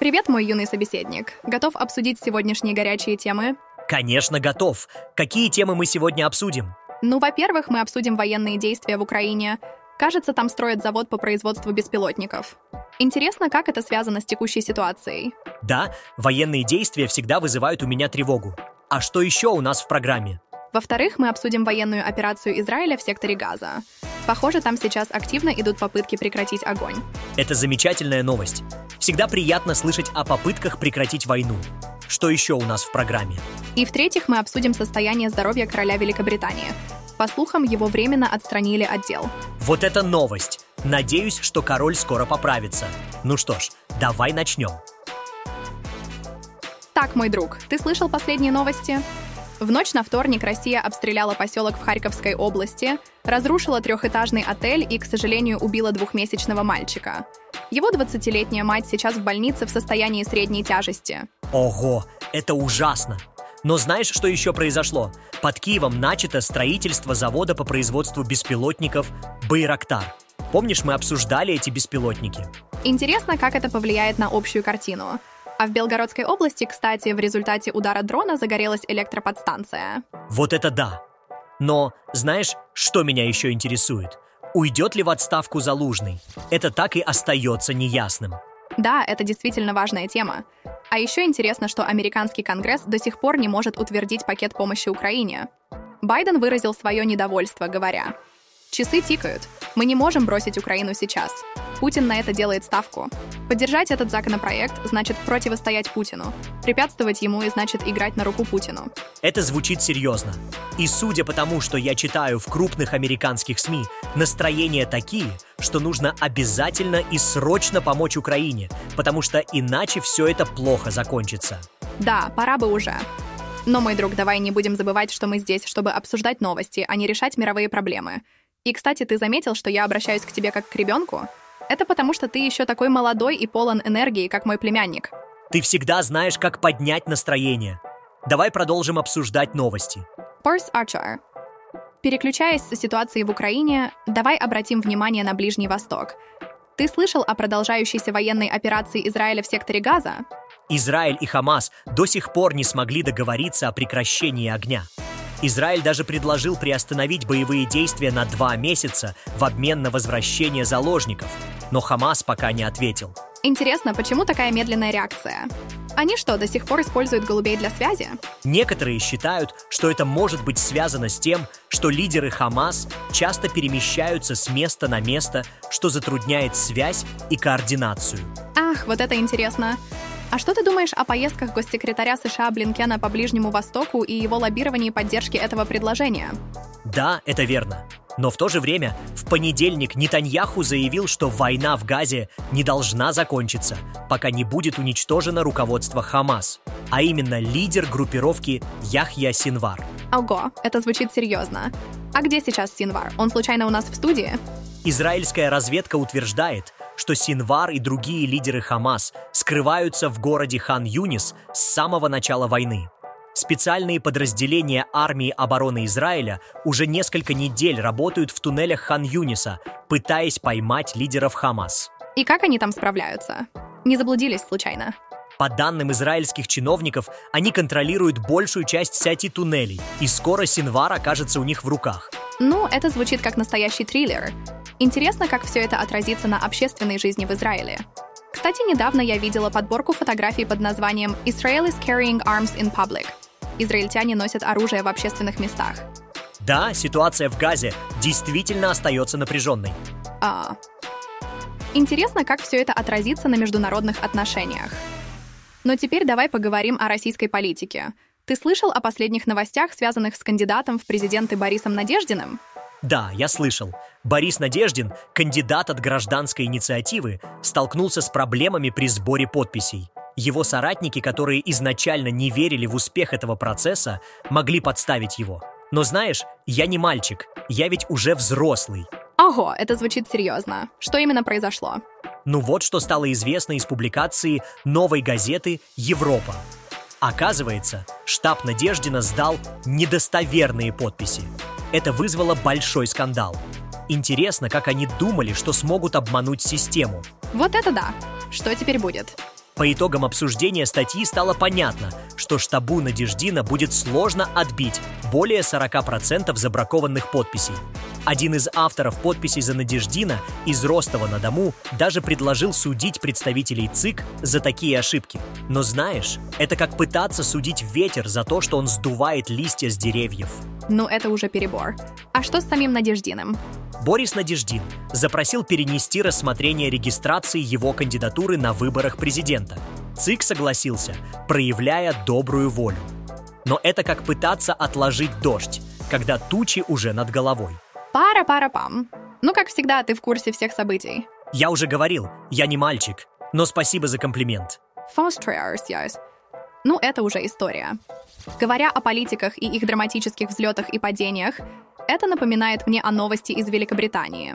Привет, мой юный собеседник. Готов обсудить сегодняшние горячие темы? Конечно, готов. Какие темы мы сегодня обсудим? Ну, во-первых, мы обсудим военные действия в Украине. Кажется, там строят завод по производству беспилотников. Интересно, как это связано с текущей ситуацией? Да, военные действия всегда вызывают у меня тревогу. А что еще у нас в программе? Во-вторых, мы обсудим военную операцию Израиля в секторе Газа. Похоже, там сейчас активно идут попытки прекратить огонь. Это замечательная новость. Всегда приятно слышать о попытках прекратить войну. Что еще у нас в программе? И в-третьих, мы обсудим состояние здоровья короля Великобритании. По слухам, его временно отстранили от дел. Вот это новость! Надеюсь, что король скоро поправится. Ну что ж, давай начнем. Так, мой друг, ты слышал последние новости? В ночь на вторник Россия обстреляла поселок в Харьковской области, разрушила трехэтажный отель и, к сожалению, убила двухмесячного мальчика. Его 20-летняя мать сейчас в больнице в состоянии средней тяжести. Ого, это ужасно! Но знаешь, что еще произошло? Под Киевом начато строительство завода по производству беспилотников «Байрактар». Помнишь, мы обсуждали эти беспилотники? Интересно, как это повлияет на общую картину. А в Белгородской области, кстати, в результате удара дрона загорелась электроподстанция. Вот это да! Но знаешь, что меня еще интересует? Уйдет ли в отставку Залужный? Это так и остается неясным. Да, это действительно важная тема. А еще интересно, что американский конгресс до сих пор не может утвердить пакет помощи Украине. Байден выразил свое недовольство, говоря, «Часы тикают. Мы не можем бросить Украину сейчас. Путин на это делает ставку. Поддержать этот законопроект значит противостоять Путину. Препятствовать ему и значит играть на руку Путину. Это звучит серьезно. И судя по тому, что я читаю в крупных американских СМИ, настроения такие, что нужно обязательно и срочно помочь Украине, потому что иначе все это плохо закончится. Да, пора бы уже. Но, мой друг, давай не будем забывать, что мы здесь, чтобы обсуждать новости, а не решать мировые проблемы. И, кстати, ты заметил, что я обращаюсь к тебе как к ребенку? Это потому, что ты еще такой молодой и полон энергии, как мой племянник. Ты всегда знаешь, как поднять настроение. Давай продолжим обсуждать новости. Порс Арчер. Переключаясь с ситуации в Украине, давай обратим внимание на Ближний Восток. Ты слышал о продолжающейся военной операции Израиля в секторе Газа? Израиль и Хамас до сих пор не смогли договориться о прекращении огня. Израиль даже предложил приостановить боевые действия на два месяца в обмен на возвращение заложников, но Хамас пока не ответил. Интересно, почему такая медленная реакция? Они что, до сих пор используют голубей для связи? Некоторые считают, что это может быть связано с тем, что лидеры Хамас часто перемещаются с места на место, что затрудняет связь и координацию. Ах, вот это интересно. А что ты думаешь о поездках госсекретаря США Блинкена по Ближнему Востоку и его лоббировании поддержки этого предложения? Да, это верно. Но в то же время в понедельник Нетаньяху заявил, что война в Газе не должна закончиться, пока не будет уничтожено руководство Хамас, а именно лидер группировки Яхья Синвар. Ого, это звучит серьезно. А где сейчас Синвар? Он случайно у нас в студии? Израильская разведка утверждает, что Синвар и другие лидеры Хамас скрываются в городе Хан-Юнис с самого начала войны. Специальные подразделения армии обороны Израиля уже несколько недель работают в туннелях Хан-Юниса, пытаясь поймать лидеров Хамас. И как они там справляются? Не заблудились случайно? По данным израильских чиновников, они контролируют большую часть сети туннелей, и скоро Синвар окажется у них в руках. Ну, это звучит как настоящий триллер. Интересно, как все это отразится на общественной жизни в Израиле. Кстати, недавно я видела подборку фотографий под названием «Israel is carrying arms in public». Израильтяне носят оружие в общественных местах. Да, ситуация в Газе действительно остается напряженной. А... Интересно, как все это отразится на международных отношениях. Но теперь давай поговорим о российской политике. Ты слышал о последних новостях, связанных с кандидатом в президенты Борисом Надеждиным? Да, я слышал. Борис Надеждин, кандидат от гражданской инициативы, столкнулся с проблемами при сборе подписей. Его соратники, которые изначально не верили в успех этого процесса, могли подставить его. Но знаешь, я не мальчик, я ведь уже взрослый. Ого, это звучит серьезно. Что именно произошло? Ну вот что стало известно из публикации новой газеты «Европа». Оказывается, штаб Надеждина сдал недостоверные подписи. Это вызвало большой скандал. Интересно, как они думали, что смогут обмануть систему. Вот это да! Что теперь будет? По итогам обсуждения статьи стало понятно, что штабу Надеждина будет сложно отбить более 40% забракованных подписей. Один из авторов подписей за Надеждина из Ростова-на-Дому даже предложил судить представителей ЦИК за такие ошибки. Но знаешь, это как пытаться судить ветер за то, что он сдувает листья с деревьев. Ну, это уже перебор. А что с самим Надеждиным? Борис Надеждин запросил перенести рассмотрение регистрации его кандидатуры на выборах президента. ЦИК согласился, проявляя добрую волю. Но это как пытаться отложить дождь, когда тучи уже над головой. Пара-пара-пам. Ну, как всегда, ты в курсе всех событий. Я уже говорил, я не мальчик, но спасибо за комплимент. Фостряrs, Ну, это уже история. Говоря о политиках и их драматических взлетах и падениях, это напоминает мне о новости из Великобритании.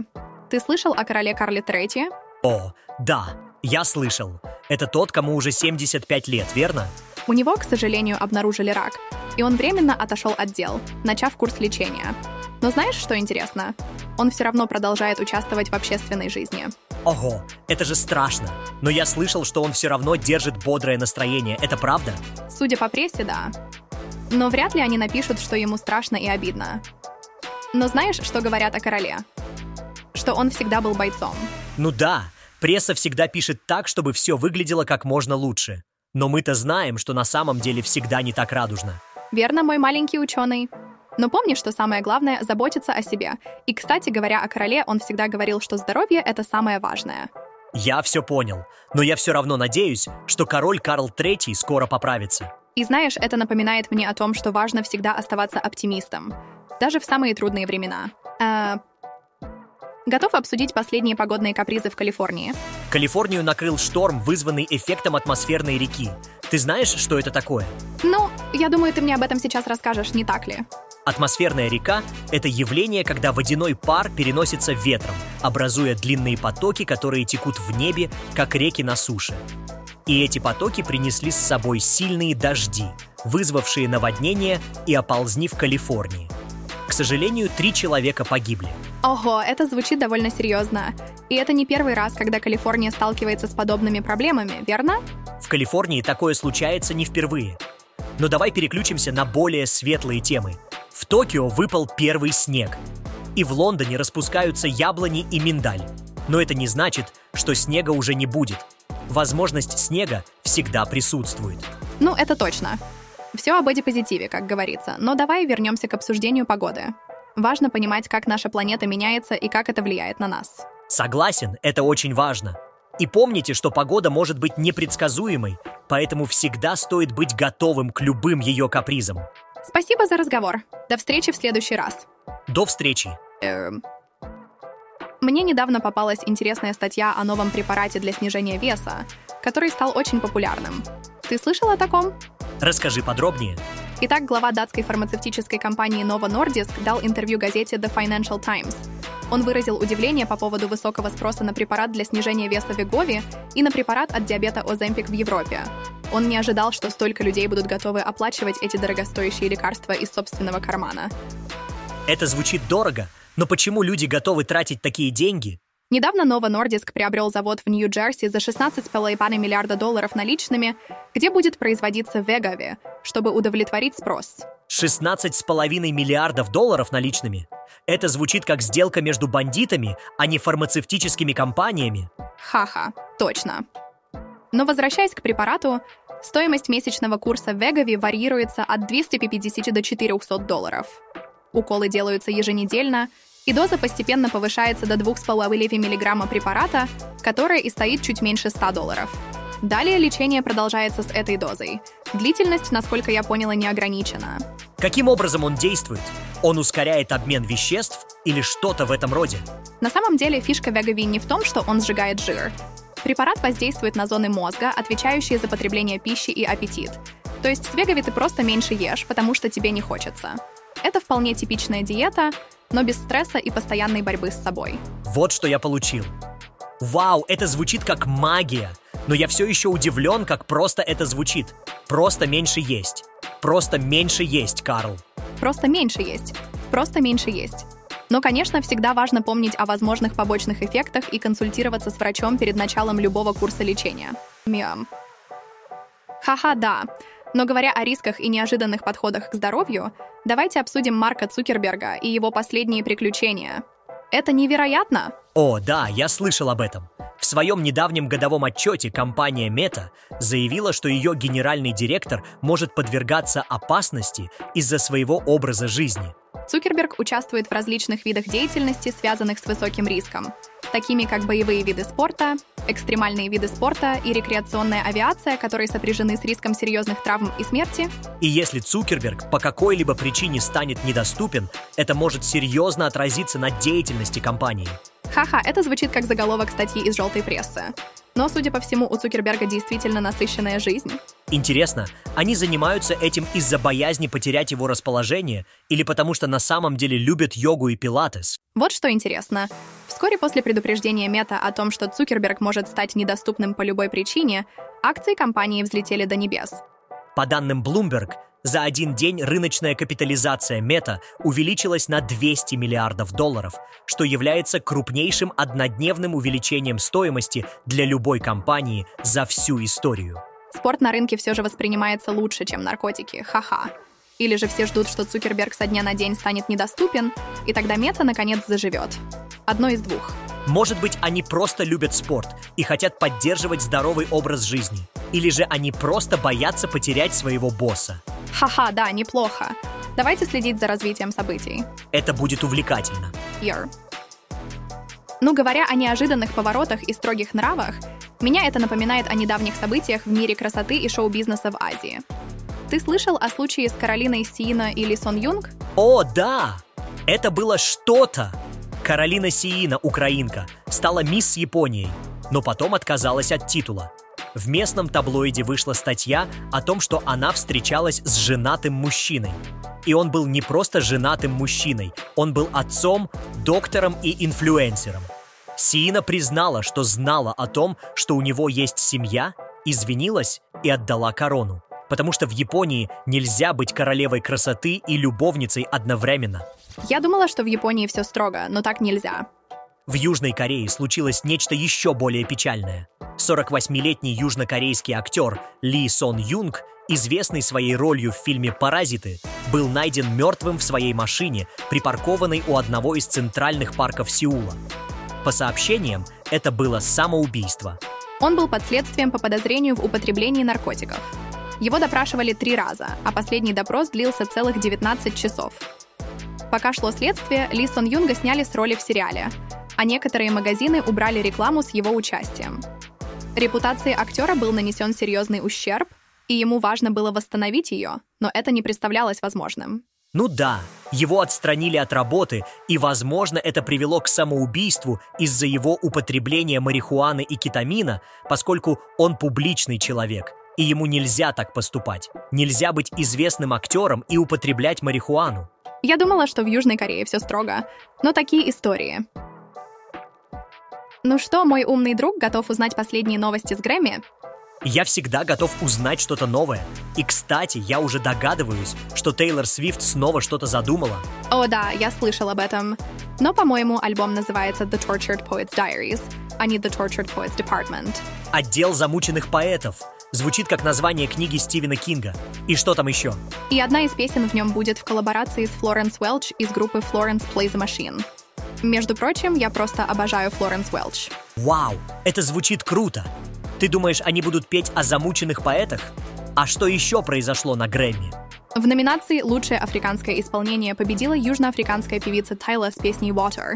Ты слышал о короле Карле Третье? О, да, я слышал. Это тот, кому уже 75 лет, верно? У него, к сожалению, обнаружили рак, и он временно отошел от дел, начав курс лечения. Но знаешь, что интересно? Он все равно продолжает участвовать в общественной жизни. Ого, это же страшно. Но я слышал, что он все равно держит бодрое настроение. Это правда? Судя по прессе, да. Но вряд ли они напишут, что ему страшно и обидно. Но знаешь, что говорят о короле? Что он всегда был бойцом. Ну да, пресса всегда пишет так, чтобы все выглядело как можно лучше. Но мы-то знаем, что на самом деле всегда не так радужно. Верно, мой маленький ученый. Но помни, что самое главное — заботиться о себе. И, кстати, говоря о короле, он всегда говорил, что здоровье — это самое важное. Я все понял, но я все равно надеюсь, что король Карл III скоро поправится. И знаешь, это напоминает мне о том, что важно всегда оставаться оптимистом даже в самые трудные времена. А... Готов обсудить последние погодные капризы в Калифорнии? Калифорнию накрыл шторм, вызванный эффектом атмосферной реки. Ты знаешь, что это такое? Ну, я думаю, ты мне об этом сейчас расскажешь, не так ли? Атмосферная река – это явление, когда водяной пар переносится ветром, образуя длинные потоки, которые текут в небе, как реки на суше. И эти потоки принесли с собой сильные дожди, вызвавшие наводнение и оползни в Калифорнии – сожалению, три человека погибли. Ого, это звучит довольно серьезно. И это не первый раз, когда Калифорния сталкивается с подобными проблемами, верно? В Калифорнии такое случается не впервые. Но давай переключимся на более светлые темы. В Токио выпал первый снег. И в Лондоне распускаются яблони и миндаль. Но это не значит, что снега уже не будет. Возможность снега всегда присутствует. Ну, это точно. Все об позитиве, как говорится, но давай вернемся к обсуждению погоды. Важно понимать, как наша планета меняется и как это влияет на нас. Согласен, это очень важно. И помните, что погода может быть непредсказуемой, поэтому всегда стоит быть готовым к любым ее капризам. Спасибо за разговор. До встречи в следующий раз. До встречи. Эм... Мне недавно попалась интересная статья о новом препарате для снижения веса, который стал очень популярным. Ты слышал о таком? Расскажи подробнее. Итак, глава датской фармацевтической компании Novo Nordisk дал интервью газете The Financial Times. Он выразил удивление по поводу высокого спроса на препарат для снижения веса Вегови и на препарат от диабета Оземпик в Европе. Он не ожидал, что столько людей будут готовы оплачивать эти дорогостоящие лекарства из собственного кармана. Это звучит дорого, но почему люди готовы тратить такие деньги? Недавно Novo Nordisk приобрел завод в Нью-Джерси за 16,5 миллиарда долларов наличными, где будет производиться Вегави, чтобы удовлетворить спрос. 16,5 миллиардов долларов наличными? Это звучит как сделка между бандитами, а не фармацевтическими компаниями. Ха-ха, точно. Но возвращаясь к препарату, стоимость месячного курса Вегави варьируется от 250 до 400 долларов. Уколы делаются еженедельно, и доза постепенно повышается до 2,5 мг препарата, которая и стоит чуть меньше 100 долларов. Далее лечение продолжается с этой дозой. Длительность, насколько я поняла, не ограничена. Каким образом он действует? Он ускоряет обмен веществ или что-то в этом роде? На самом деле фишка Вегави не в том, что он сжигает жир. Препарат воздействует на зоны мозга, отвечающие за потребление пищи и аппетит. То есть с Вегави ты просто меньше ешь, потому что тебе не хочется. Это вполне типичная диета, но без стресса и постоянной борьбы с собой. Вот что я получил. Вау, это звучит как магия. Но я все еще удивлен, как просто это звучит. Просто меньше есть. Просто меньше есть, Карл. Просто меньше есть. Просто меньше есть. Но, конечно, всегда важно помнить о возможных побочных эффектах и консультироваться с врачом перед началом любого курса лечения. Миам. Ха-ха, да. Но говоря о рисках и неожиданных подходах к здоровью, давайте обсудим Марка Цукерберга и его последние приключения. Это невероятно! О, да, я слышал об этом. В своем недавнем годовом отчете компания Meta заявила, что ее генеральный директор может подвергаться опасности из-за своего образа жизни. Цукерберг участвует в различных видах деятельности, связанных с высоким риском, такими как боевые виды спорта, экстремальные виды спорта и рекреационная авиация, которые сопряжены с риском серьезных травм и смерти. И если Цукерберг по какой-либо причине станет недоступен, это может серьезно отразиться на деятельности компании. Ха-ха, это звучит как заголовок статьи из желтой прессы. Но, судя по всему, у Цукерберга действительно насыщенная жизнь. Интересно, они занимаются этим из-за боязни потерять его расположение или потому что на самом деле любят йогу и пилатес? Вот что интересно. Вскоре после предупреждения Мета о том, что Цукерберг может стать недоступным по любой причине, акции компании взлетели до небес. По данным Bloomberg, за один день рыночная капитализация Мета увеличилась на 200 миллиардов долларов, что является крупнейшим однодневным увеличением стоимости для любой компании за всю историю. Спорт на рынке все же воспринимается лучше, чем наркотики. Ха-ха. Или же все ждут, что Цукерберг со дня на день станет недоступен, и тогда мета наконец заживет. Одно из двух. Может быть, они просто любят спорт и хотят поддерживать здоровый образ жизни. Или же они просто боятся потерять своего босса. Ха-ха, да, неплохо. Давайте следить за развитием событий. Это будет увлекательно. Йор. Ну, говоря о неожиданных поворотах и строгих нравах, меня это напоминает о недавних событиях в мире красоты и шоу-бизнеса в Азии. Ты слышал о случае с Каролиной Сиина или Сон Юнг? О, да! Это было что-то! Каролина Сиина, украинка, стала мисс Японией, но потом отказалась от титула – в местном таблоиде вышла статья о том, что она встречалась с женатым мужчиной. И он был не просто женатым мужчиной, он был отцом, доктором и инфлюенсером. Сиина признала, что знала о том, что у него есть семья, извинилась и отдала корону. Потому что в Японии нельзя быть королевой красоты и любовницей одновременно. Я думала, что в Японии все строго, но так нельзя. В Южной Корее случилось нечто еще более печальное. 48-летний южнокорейский актер Ли Сон Юнг, известный своей ролью в фильме «Паразиты», был найден мертвым в своей машине, припаркованной у одного из центральных парков Сеула. По сообщениям, это было самоубийство. Он был под следствием по подозрению в употреблении наркотиков. Его допрашивали три раза, а последний допрос длился целых 19 часов. Пока шло следствие, Ли Сон Юнга сняли с роли в сериале, а некоторые магазины убрали рекламу с его участием. Репутации актера был нанесен серьезный ущерб, и ему важно было восстановить ее, но это не представлялось возможным. Ну да, его отстранили от работы, и, возможно, это привело к самоубийству из-за его употребления марихуаны и кетамина, поскольку он публичный человек, и ему нельзя так поступать. Нельзя быть известным актером и употреблять марихуану. Я думала, что в Южной Корее все строго, но такие истории. Ну что, мой умный друг готов узнать последние новости с Грэмми? Я всегда готов узнать что-то новое. И, кстати, я уже догадываюсь, что Тейлор Свифт снова что-то задумала. О да, я слышал об этом. Но, по-моему, альбом называется The Tortured Poets Diaries, а не The Tortured Poets Department. Отдел замученных поэтов. Звучит как название книги Стивена Кинга. И что там еще? И одна из песен в нем будет в коллаборации с Флоренс Уэлч из группы Florence Plays a Machine. Между прочим, я просто обожаю Флоренс Уэлч. Вау, это звучит круто. Ты думаешь, они будут петь о замученных поэтах? А что еще произошло на Грэмми? В номинации «Лучшее африканское исполнение» победила южноафриканская певица Тайла с песней «Water».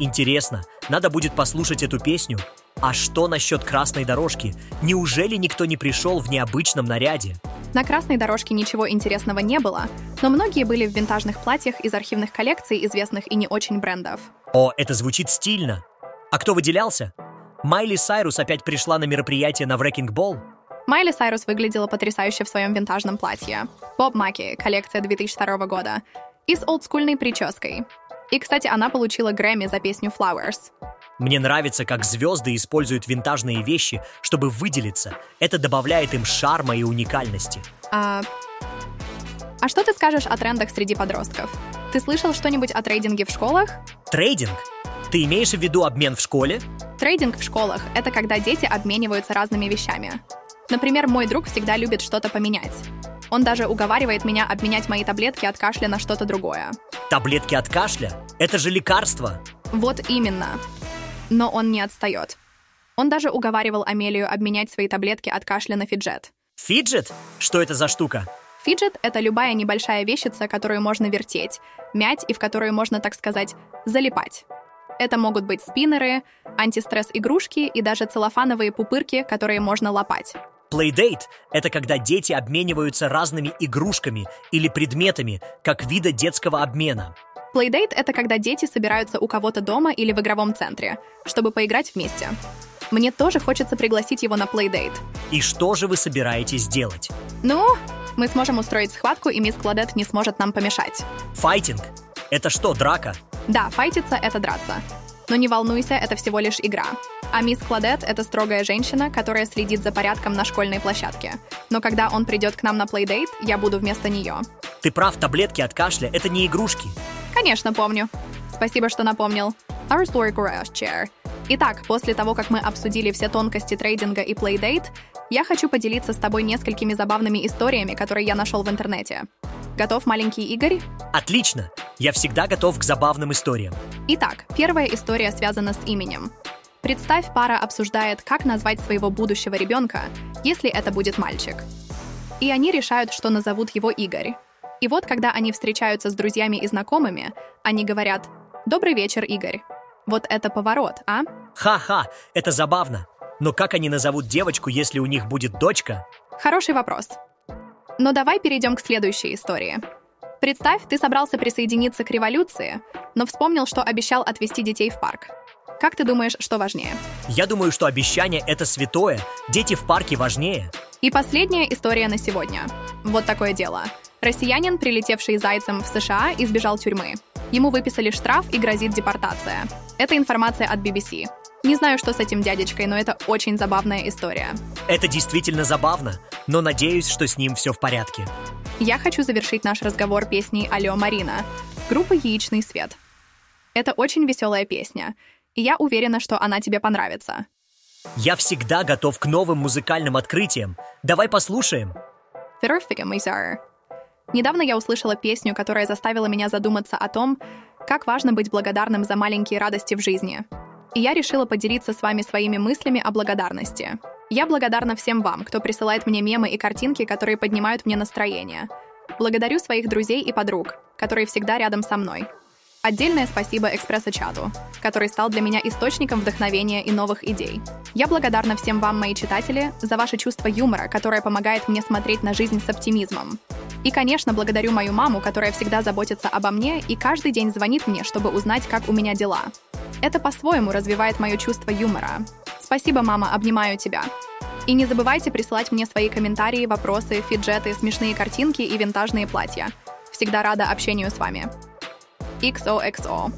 Интересно, надо будет послушать эту песню. А что насчет красной дорожки? Неужели никто не пришел в необычном наряде? На красной дорожке ничего интересного не было, но многие были в винтажных платьях из архивных коллекций известных и не очень брендов. О, это звучит стильно. А кто выделялся? Майли Сайрус опять пришла на мероприятие на Ball? Майли Сайрус выглядела потрясающе в своем винтажном платье. Боб Маки, коллекция 2002 года. И с олдскульной прической. И, кстати, она получила Грэмми за песню Flowers. Мне нравится, как звезды используют винтажные вещи, чтобы выделиться. Это добавляет им шарма и уникальности. А... а что ты скажешь о трендах среди подростков? Ты слышал что-нибудь о трейдинге в школах? Трейдинг? Ты имеешь в виду обмен в школе? Трейдинг в школах — это когда дети обмениваются разными вещами. Например, мой друг всегда любит что-то поменять. Он даже уговаривает меня обменять мои таблетки от кашля на что-то другое. Таблетки от кашля? Это же лекарство. Вот именно. Но он не отстает. Он даже уговаривал Амелию обменять свои таблетки от кашля на фиджет. Фиджет? Что это за штука? Фиджет — это любая небольшая вещица, которую можно вертеть, мять и в которую можно, так сказать, залипать. Это могут быть спиннеры, антистресс-игрушки и даже целлофановые пупырки, которые можно лопать. Playdate — это когда дети обмениваются разными игрушками или предметами, как вида детского обмена. Playdate — это когда дети собираются у кого-то дома или в игровом центре, чтобы поиграть вместе. Мне тоже хочется пригласить его на Playdate. И что же вы собираетесь делать? Ну, мы сможем устроить схватку, и мисс Кладет не сможет нам помешать. Файтинг? Это что, драка? Да, файтиться — это драться. Но не волнуйся, это всего лишь игра. А мисс Кладет — это строгая женщина, которая следит за порядком на школьной площадке. Но когда он придет к нам на плейдейт, я буду вместо нее. Ты прав, таблетки от кашля — это не игрушки. Конечно, помню. Спасибо, что напомнил. Our story garage chair. Итак, после того, как мы обсудили все тонкости трейдинга и плейдейт, я хочу поделиться с тобой несколькими забавными историями, которые я нашел в интернете. Готов, маленький Игорь? Отлично! Я всегда готов к забавным историям. Итак, первая история связана с именем. Представь, пара обсуждает, как назвать своего будущего ребенка, если это будет мальчик. И они решают, что назовут его Игорь. И вот, когда они встречаются с друзьями и знакомыми, они говорят «Добрый вечер, Игорь». Вот это поворот, а? Ха-ха, это забавно. Но как они назовут девочку, если у них будет дочка? Хороший вопрос. Но давай перейдем к следующей истории. Представь, ты собрался присоединиться к революции, но вспомнил, что обещал отвезти детей в парк. Как ты думаешь, что важнее? Я думаю, что обещание — это святое. Дети в парке важнее. И последняя история на сегодня. Вот такое дело. Россиянин, прилетевший зайцем в США, избежал тюрьмы. Ему выписали штраф и грозит депортация. Это информация от BBC. Не знаю, что с этим дядечкой, но это очень забавная история. Это действительно забавно, но надеюсь, что с ним все в порядке. Я хочу завершить наш разговор песней «Алло, Марина» группы «Яичный свет». Это очень веселая песня, и я уверена, что она тебе понравится. Я всегда готов к новым музыкальным открытиям. Давай послушаем. Недавно я услышала песню, которая заставила меня задуматься о том, как важно быть благодарным за маленькие радости в жизни — и я решила поделиться с вами своими мыслями о благодарности. Я благодарна всем вам, кто присылает мне мемы и картинки, которые поднимают мне настроение. Благодарю своих друзей и подруг, которые всегда рядом со мной. Отдельное спасибо Экспресса-чату, который стал для меня источником вдохновения и новых идей. Я благодарна всем вам, мои читатели, за ваше чувство юмора, которое помогает мне смотреть на жизнь с оптимизмом. И, конечно, благодарю мою маму, которая всегда заботится обо мне и каждый день звонит мне, чтобы узнать, как у меня дела. Это по-своему развивает мое чувство юмора. Спасибо, мама, обнимаю тебя. И не забывайте присылать мне свои комментарии, вопросы, фиджеты, смешные картинки и винтажные платья. Всегда рада общению с вами. XOXO.